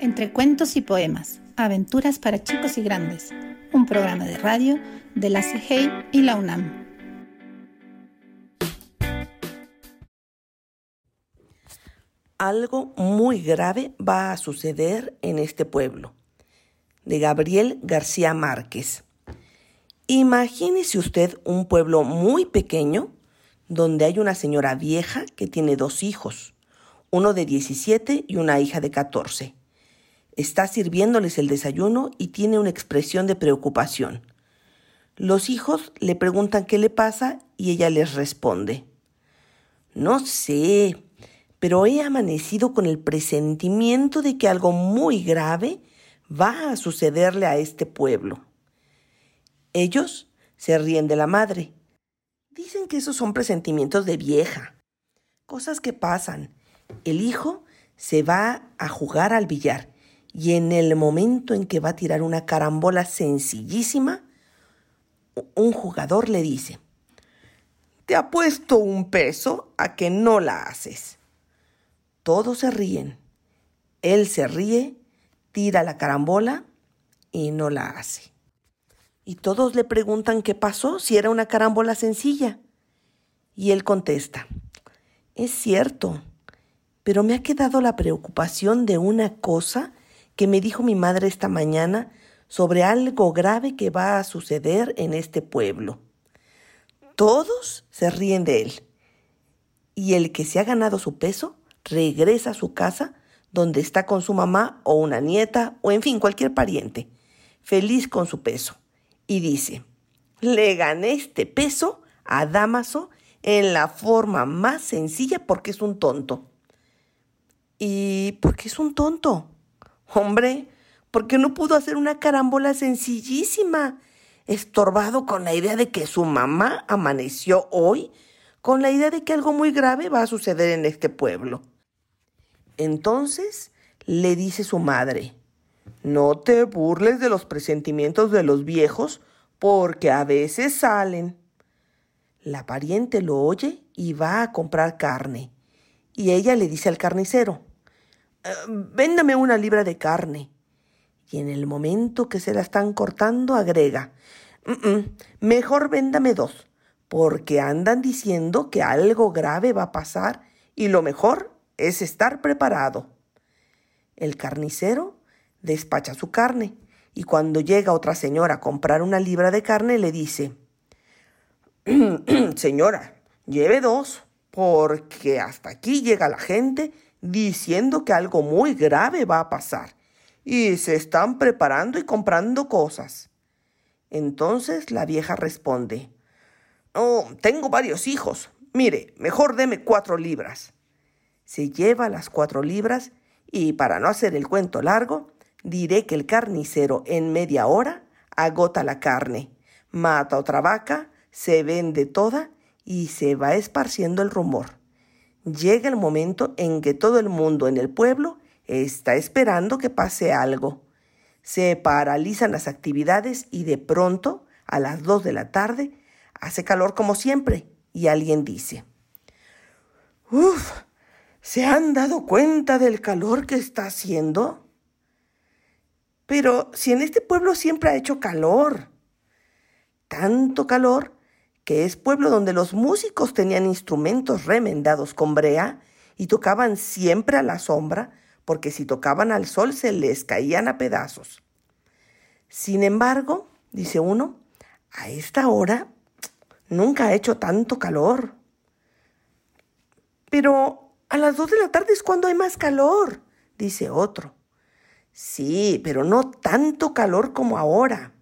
Entre cuentos y poemas, aventuras para chicos y grandes, un programa de radio de la CIGEI y la UNAM. Algo muy grave va a suceder en este pueblo. De Gabriel García Márquez. Imagínese usted un pueblo muy pequeño donde hay una señora vieja que tiene dos hijos, uno de 17 y una hija de 14. Está sirviéndoles el desayuno y tiene una expresión de preocupación. Los hijos le preguntan qué le pasa y ella les responde. No sé, pero he amanecido con el presentimiento de que algo muy grave va a sucederle a este pueblo. Ellos se ríen de la madre. Dicen que esos son presentimientos de vieja, cosas que pasan. El hijo se va a jugar al billar y en el momento en que va a tirar una carambola sencillísima, un jugador le dice, te apuesto un peso a que no la haces. Todos se ríen. Él se ríe, tira la carambola y no la hace. Y todos le preguntan qué pasó, si era una carambola sencilla. Y él contesta, es cierto, pero me ha quedado la preocupación de una cosa que me dijo mi madre esta mañana sobre algo grave que va a suceder en este pueblo. Todos se ríen de él. Y el que se ha ganado su peso regresa a su casa donde está con su mamá o una nieta o en fin cualquier pariente, feliz con su peso. Y dice, le gané este peso a Damaso en la forma más sencilla porque es un tonto. ¿Y por qué es un tonto? Hombre, porque no pudo hacer una carambola sencillísima, estorbado con la idea de que su mamá amaneció hoy, con la idea de que algo muy grave va a suceder en este pueblo. Entonces le dice su madre, no te burles de los presentimientos de los viejos, porque a veces salen. La pariente lo oye y va a comprar carne. Y ella le dice al carnicero, véndame una libra de carne. Y en el momento que se la están cortando, agrega, mejor véndame dos, porque andan diciendo que algo grave va a pasar y lo mejor es estar preparado. El carnicero despacha su carne y cuando llega otra señora a comprar una libra de carne le dice, señora, lleve dos, porque hasta aquí llega la gente diciendo que algo muy grave va a pasar y se están preparando y comprando cosas. Entonces la vieja responde, Oh, tengo varios hijos. Mire, mejor deme cuatro libras. Se lleva las cuatro libras y para no hacer el cuento largo, diré que el carnicero en media hora agota la carne, mata otra vaca, se vende toda y se va esparciendo el rumor llega el momento en que todo el mundo en el pueblo está esperando que pase algo. Se paralizan las actividades y de pronto, a las dos de la tarde, hace calor como siempre y alguien dice, Uf, ¿se han dado cuenta del calor que está haciendo? Pero si en este pueblo siempre ha hecho calor, tanto calor que es pueblo donde los músicos tenían instrumentos remendados con brea y tocaban siempre a la sombra, porque si tocaban al sol se les caían a pedazos. Sin embargo, dice uno, a esta hora nunca ha hecho tanto calor. Pero a las dos de la tarde es cuando hay más calor, dice otro. Sí, pero no tanto calor como ahora.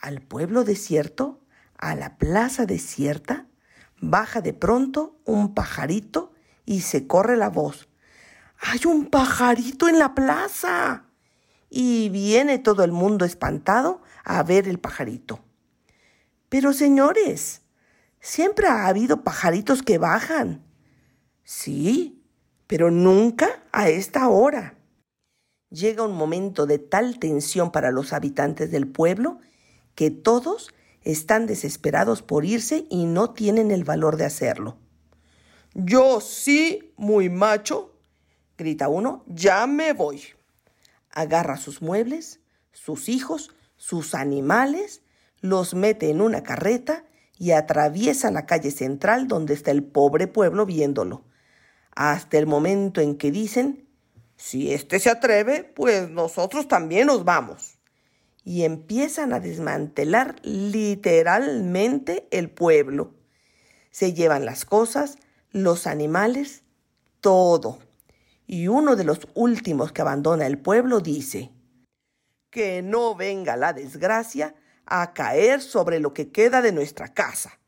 Al pueblo desierto a la plaza desierta, baja de pronto un pajarito y se corre la voz. ¡Hay un pajarito en la plaza! Y viene todo el mundo espantado a ver el pajarito. Pero señores, siempre ha habido pajaritos que bajan. Sí, pero nunca a esta hora. Llega un momento de tal tensión para los habitantes del pueblo que todos están desesperados por irse y no tienen el valor de hacerlo. Yo sí, muy macho, grita uno, ya me voy. agarra sus muebles, sus hijos, sus animales, los mete en una carreta y atraviesa la calle central donde está el pobre pueblo viéndolo, hasta el momento en que dicen, si éste se atreve, pues nosotros también nos vamos. Y empiezan a desmantelar literalmente el pueblo. Se llevan las cosas, los animales, todo. Y uno de los últimos que abandona el pueblo dice, que no venga la desgracia a caer sobre lo que queda de nuestra casa.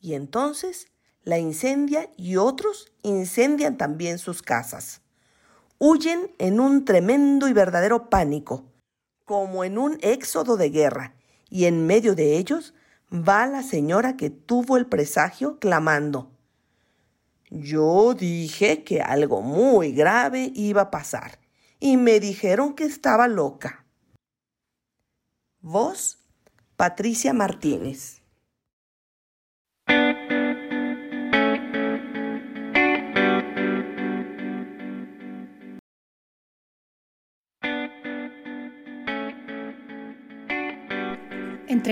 Y entonces la incendia y otros incendian también sus casas. Huyen en un tremendo y verdadero pánico, como en un éxodo de guerra, y en medio de ellos va la señora que tuvo el presagio clamando. Yo dije que algo muy grave iba a pasar, y me dijeron que estaba loca. Vos Patricia Martínez.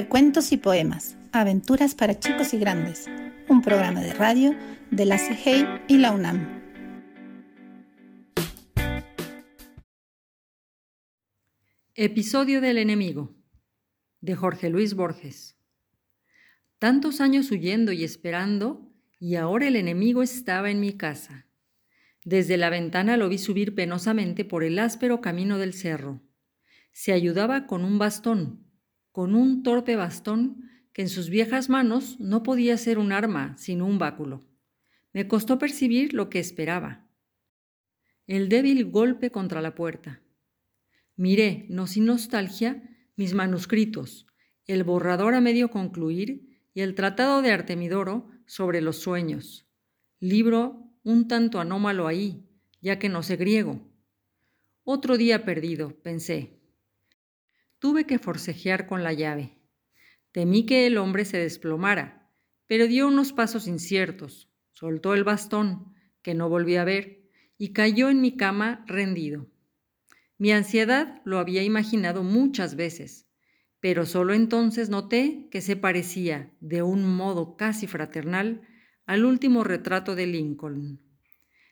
Cuentos y poemas, aventuras para chicos y grandes, un programa de radio de la CIGEI y la UNAM. Episodio del enemigo de Jorge Luis Borges. Tantos años huyendo y esperando, y ahora el enemigo estaba en mi casa. Desde la ventana lo vi subir penosamente por el áspero camino del cerro. Se ayudaba con un bastón, con un torpe bastón que en sus viejas manos no podía ser un arma, sino un báculo. Me costó percibir lo que esperaba. El débil golpe contra la puerta. Miré, no sin nostalgia, mis manuscritos, el borrador a medio concluir y el tratado de Artemidoro sobre los sueños. Libro un tanto anómalo ahí, ya que no sé griego. Otro día perdido, pensé. Tuve que forcejear con la llave. Temí que el hombre se desplomara, pero dio unos pasos inciertos, soltó el bastón, que no volví a ver, y cayó en mi cama rendido. Mi ansiedad lo había imaginado muchas veces, pero solo entonces noté que se parecía, de un modo casi fraternal, al último retrato de Lincoln.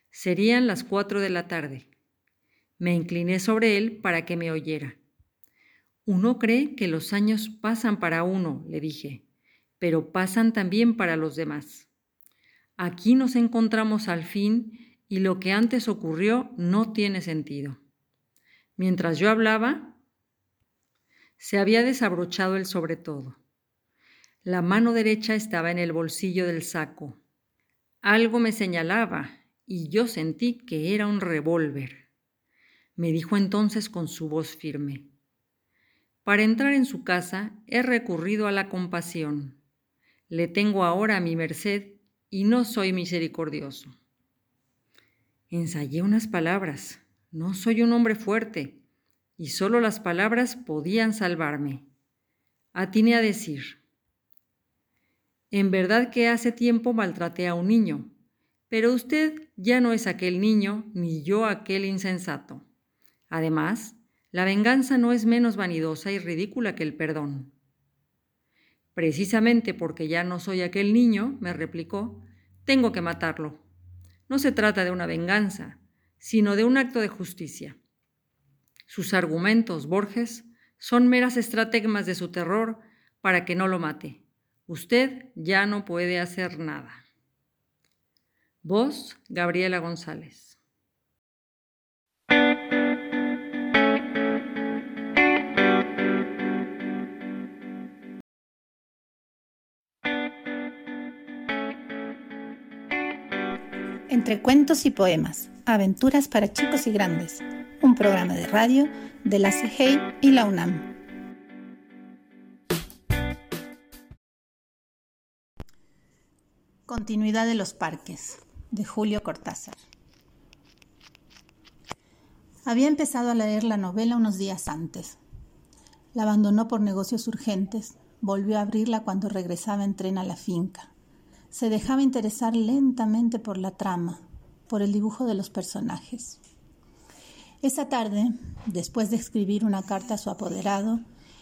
Serían las cuatro de la tarde. Me incliné sobre él para que me oyera. Uno cree que los años pasan para uno, le dije, pero pasan también para los demás. Aquí nos encontramos al fin y lo que antes ocurrió no tiene sentido. Mientras yo hablaba, se había desabrochado el sobre todo. La mano derecha estaba en el bolsillo del saco. Algo me señalaba y yo sentí que era un revólver. Me dijo entonces con su voz firme. Para entrar en su casa he recurrido a la compasión. Le tengo ahora a mi merced y no soy misericordioso. Ensayé unas palabras. No soy un hombre fuerte, y solo las palabras podían salvarme. Atiné a decir, en verdad que hace tiempo maltraté a un niño, pero usted ya no es aquel niño, ni yo aquel insensato. Además, la venganza no es menos vanidosa y ridícula que el perdón. Precisamente porque ya no soy aquel niño, me replicó, tengo que matarlo. No se trata de una venganza, sino de un acto de justicia. Sus argumentos, Borges, son meras estrategias de su terror para que no lo mate. Usted ya no puede hacer nada. Voz, Gabriela González. Entre cuentos y poemas, aventuras para chicos y grandes, un programa de radio de la CIGEI y la UNAM. Continuidad de los parques, de Julio Cortázar. Había empezado a leer la novela unos días antes. La abandonó por negocios urgentes, volvió a abrirla cuando regresaba en tren a la finca se dejaba interesar lentamente por la trama, por el dibujo de los personajes. Esa tarde, después de escribir una carta a su apoderado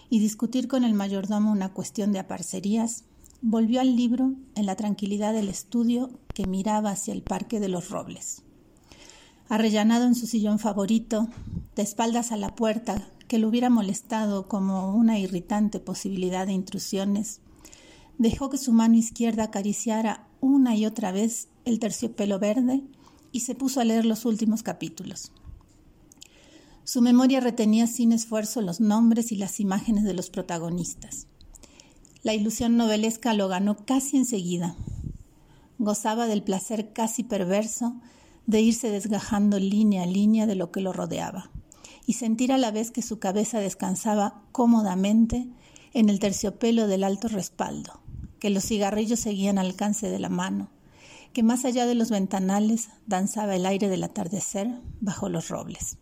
y discutir con el mayordomo una cuestión de aparcerías, volvió al libro en la tranquilidad del estudio que miraba hacia el Parque de los Robles. Arrellanado en su sillón favorito, de espaldas a la puerta que lo hubiera molestado como una irritante posibilidad de intrusiones, dejó que su mano izquierda acariciara una y otra vez el terciopelo verde y se puso a leer los últimos capítulos. Su memoria retenía sin esfuerzo los nombres y las imágenes de los protagonistas. La ilusión novelesca lo ganó casi enseguida. Gozaba del placer casi perverso de irse desgajando línea a línea de lo que lo rodeaba y sentir a la vez que su cabeza descansaba cómodamente en el terciopelo del alto respaldo, que los cigarrillos seguían al alcance de la mano, que más allá de los ventanales danzaba el aire del atardecer bajo los robles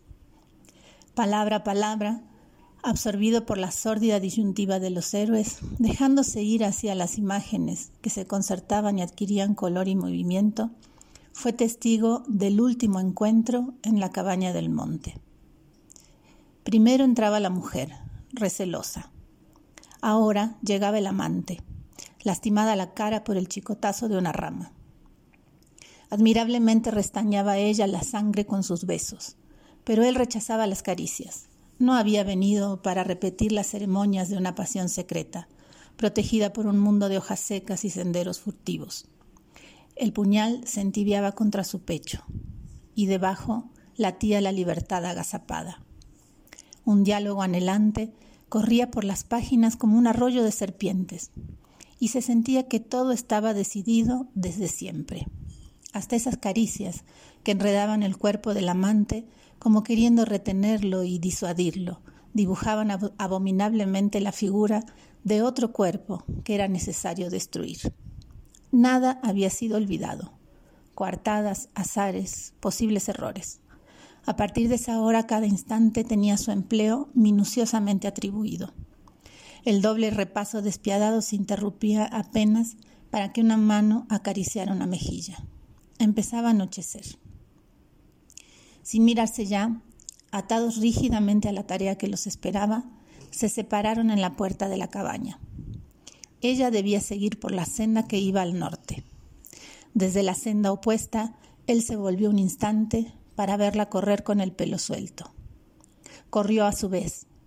palabra a palabra, absorbido por la sórdida disyuntiva de los héroes, dejándose ir hacia las imágenes que se concertaban y adquirían color y movimiento, fue testigo del último encuentro en la cabaña del monte. Primero entraba la mujer, recelosa. Ahora llegaba el amante, lastimada la cara por el chicotazo de una rama. Admirablemente restañaba ella la sangre con sus besos pero él rechazaba las caricias. No había venido para repetir las ceremonias de una pasión secreta, protegida por un mundo de hojas secas y senderos furtivos. El puñal se entibiaba contra su pecho, y debajo latía la libertad agazapada. Un diálogo anhelante corría por las páginas como un arroyo de serpientes, y se sentía que todo estaba decidido desde siempre. Hasta esas caricias que enredaban el cuerpo del amante como queriendo retenerlo y disuadirlo, dibujaban abominablemente la figura de otro cuerpo que era necesario destruir. Nada había sido olvidado. Coartadas, azares, posibles errores. A partir de esa hora cada instante tenía su empleo minuciosamente atribuido. El doble repaso despiadado se interrumpía apenas para que una mano acariciara una mejilla. Empezaba a anochecer sin mirarse ya, atados rígidamente a la tarea que los esperaba, se separaron en la puerta de la cabaña. Ella debía seguir por la senda que iba al norte. Desde la senda opuesta, él se volvió un instante para verla correr con el pelo suelto. Corrió a su vez,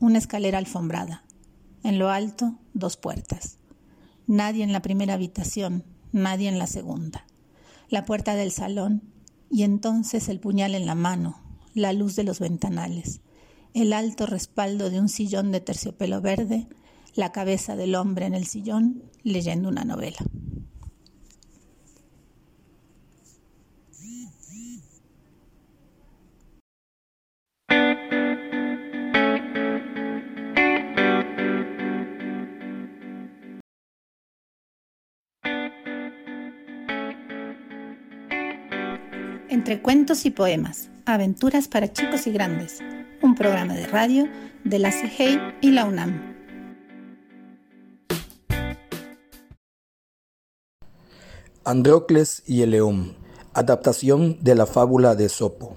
una escalera alfombrada. En lo alto, dos puertas. Nadie en la primera habitación, nadie en la segunda. La puerta del salón y entonces el puñal en la mano, la luz de los ventanales, el alto respaldo de un sillón de terciopelo verde, la cabeza del hombre en el sillón leyendo una novela. Entre cuentos y poemas, aventuras para chicos y grandes, un programa de radio de la CGI y la UNAM. Andrócles y el león, adaptación de la fábula de Sopo.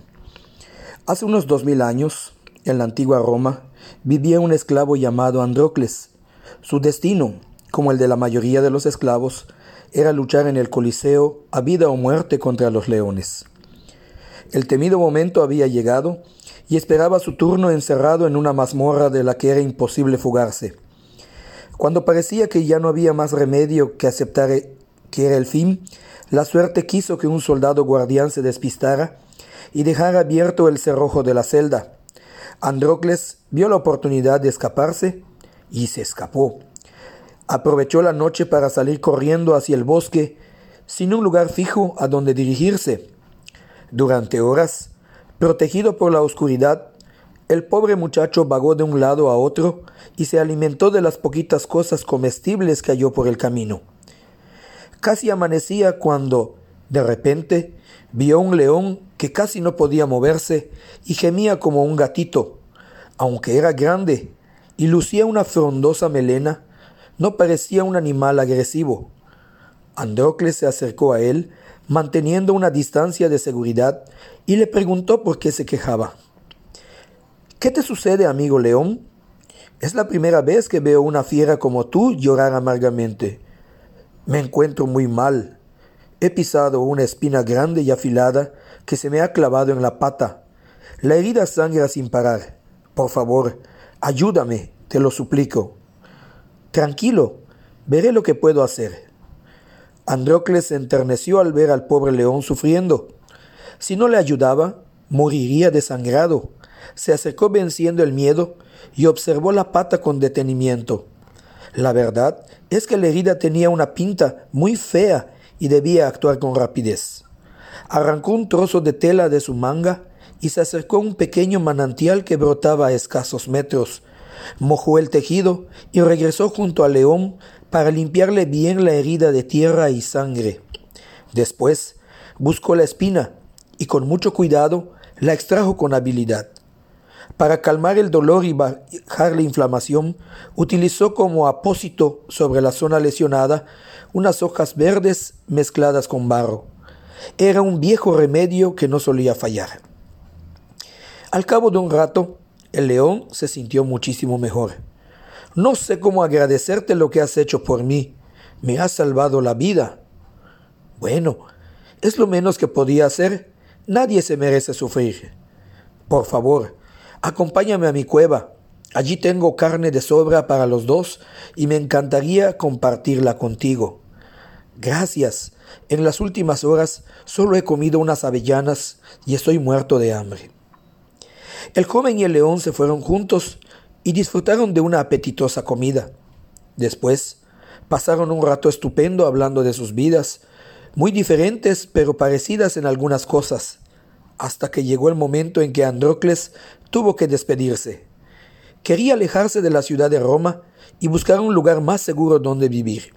Hace unos dos mil años, en la antigua Roma, vivía un esclavo llamado Andrócles. Su destino, como el de la mayoría de los esclavos, era luchar en el Coliseo a vida o muerte contra los leones. El temido momento había llegado y esperaba su turno encerrado en una mazmorra de la que era imposible fugarse. Cuando parecía que ya no había más remedio que aceptar que era el fin, la suerte quiso que un soldado guardián se despistara y dejara abierto el cerrojo de la celda. Andrócles vio la oportunidad de escaparse y se escapó. Aprovechó la noche para salir corriendo hacia el bosque, sin un lugar fijo a donde dirigirse. Durante horas, protegido por la oscuridad, El pobre muchacho vagó de un lado a otro y se alimentó de las poquitas cosas comestibles que halló por el camino. Casi amanecía cuando, de repente, vio un león que casi no podía moverse y gemía como un gatito. Aunque era grande y lucía una frondosa melena, no parecía un animal agresivo. Andrócles se acercó a él, manteniendo una distancia de seguridad, y le preguntó por qué se quejaba. ¿Qué te sucede, amigo león? Es la primera vez que veo una fiera como tú llorar amargamente. Me encuentro muy mal. He pisado una espina grande y afilada que se me ha clavado en la pata. La herida sangra sin parar. Por favor, ayúdame, te lo suplico. Tranquilo, veré lo que puedo hacer. Andrócles se enterneció al ver al pobre león sufriendo. Si no le ayudaba, moriría desangrado se acercó venciendo el miedo y observó la pata con detenimiento. La verdad es que la herida tenía una pinta muy fea y debía actuar con rapidez. Arrancó un trozo de tela de su manga y se acercó a un pequeño manantial que brotaba a escasos metros. Mojó el tejido y regresó junto al león para limpiarle bien la herida de tierra y sangre. Después buscó la espina y con mucho cuidado la extrajo con habilidad. Para calmar el dolor y bajar la inflamación, utilizó como apósito sobre la zona lesionada unas hojas verdes mezcladas con barro. Era un viejo remedio que no solía fallar. Al cabo de un rato, el león se sintió muchísimo mejor. No sé cómo agradecerte lo que has hecho por mí. Me has salvado la vida. Bueno, es lo menos que podía hacer. Nadie se merece sufrir. Por favor, Acompáñame a mi cueva. Allí tengo carne de sobra para los dos y me encantaría compartirla contigo. Gracias. En las últimas horas solo he comido unas avellanas y estoy muerto de hambre. El joven y el león se fueron juntos y disfrutaron de una apetitosa comida. Después pasaron un rato estupendo hablando de sus vidas, muy diferentes pero parecidas en algunas cosas, hasta que llegó el momento en que Andrócles tuvo que despedirse. Quería alejarse de la ciudad de Roma y buscar un lugar más seguro donde vivir.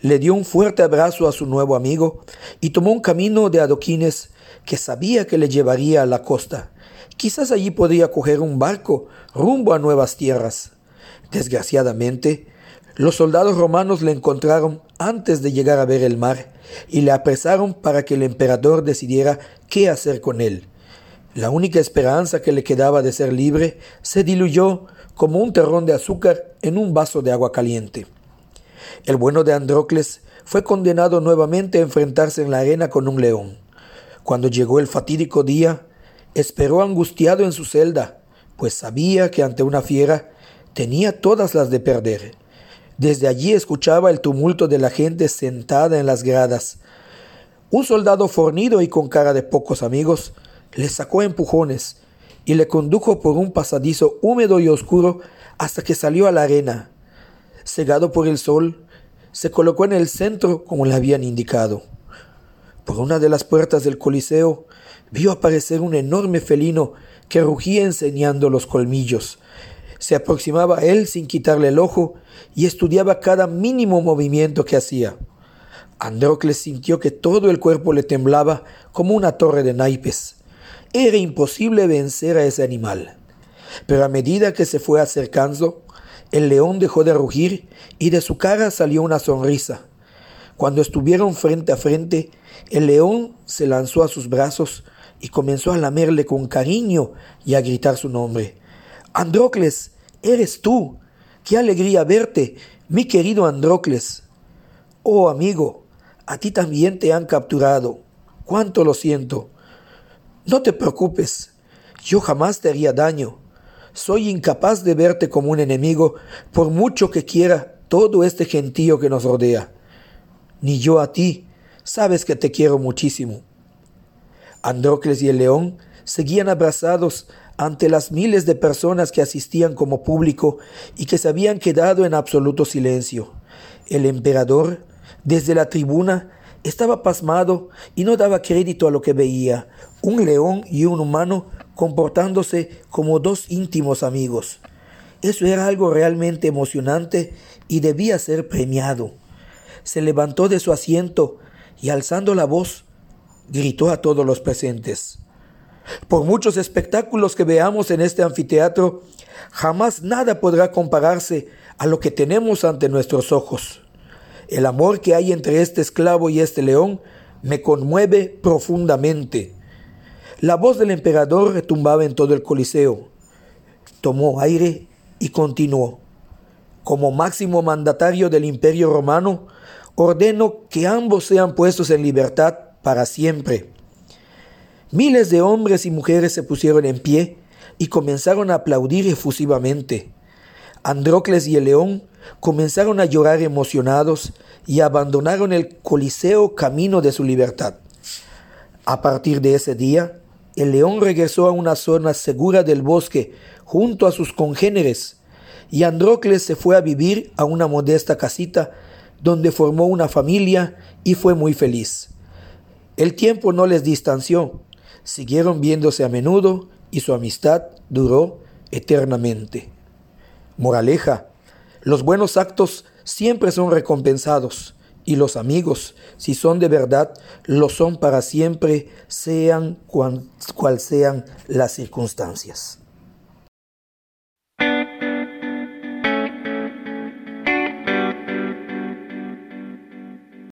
Le dio un fuerte abrazo a su nuevo amigo y tomó un camino de adoquines que sabía que le llevaría a la costa. Quizás allí podría coger un barco rumbo a nuevas tierras. Desgraciadamente, los soldados romanos le encontraron antes de llegar a ver el mar y le apresaron para que el emperador decidiera qué hacer con él. La única esperanza que le quedaba de ser libre se diluyó como un terrón de azúcar en un vaso de agua caliente. El bueno de Andrócles fue condenado nuevamente a enfrentarse en la arena con un león. Cuando llegó el fatídico día, esperó angustiado en su celda, pues sabía que ante una fiera tenía todas las de perder. Desde allí escuchaba el tumulto de la gente sentada en las gradas. Un soldado fornido y con cara de pocos amigos le sacó empujones y le condujo por un pasadizo húmedo y oscuro hasta que salió a la arena. Cegado por el sol, se colocó en el centro como le habían indicado. Por una de las puertas del Coliseo vio aparecer un enorme felino que rugía enseñando los colmillos. Se aproximaba a él sin quitarle el ojo y estudiaba cada mínimo movimiento que hacía. Andrócles sintió que todo el cuerpo le temblaba como una torre de naipes. Era imposible vencer a ese animal. Pero a medida que se fue acercando, el león dejó de rugir y de su cara salió una sonrisa. Cuando estuvieron frente a frente, el león se lanzó a sus brazos y comenzó a lamerle con cariño y a gritar su nombre. Andrócles, eres tú. Qué alegría verte, mi querido Andrócles. Oh amigo, a ti también te han capturado. Cuánto lo siento. No te preocupes, yo jamás te haría daño. Soy incapaz de verte como un enemigo, por mucho que quiera todo este gentío que nos rodea. Ni yo a ti, sabes que te quiero muchísimo. Andrócles y el león seguían abrazados ante las miles de personas que asistían como público y que se habían quedado en absoluto silencio. El emperador, desde la tribuna, estaba pasmado y no daba crédito a lo que veía. Un león y un humano comportándose como dos íntimos amigos. Eso era algo realmente emocionante y debía ser premiado. Se levantó de su asiento y alzando la voz, gritó a todos los presentes. Por muchos espectáculos que veamos en este anfiteatro, jamás nada podrá compararse a lo que tenemos ante nuestros ojos. El amor que hay entre este esclavo y este león me conmueve profundamente. La voz del emperador retumbaba en todo el Coliseo. Tomó aire y continuó. Como máximo mandatario del imperio romano, ordeno que ambos sean puestos en libertad para siempre. Miles de hombres y mujeres se pusieron en pie y comenzaron a aplaudir efusivamente. Andrócles y el león comenzaron a llorar emocionados y abandonaron el Coliseo camino de su libertad. A partir de ese día, el león regresó a una zona segura del bosque junto a sus congéneres y Andrócles se fue a vivir a una modesta casita donde formó una familia y fue muy feliz. El tiempo no les distanció, siguieron viéndose a menudo y su amistad duró eternamente. Moraleja, los buenos actos siempre son recompensados y los amigos, si son de verdad, lo son para siempre, sean cual, sean las circunstancias.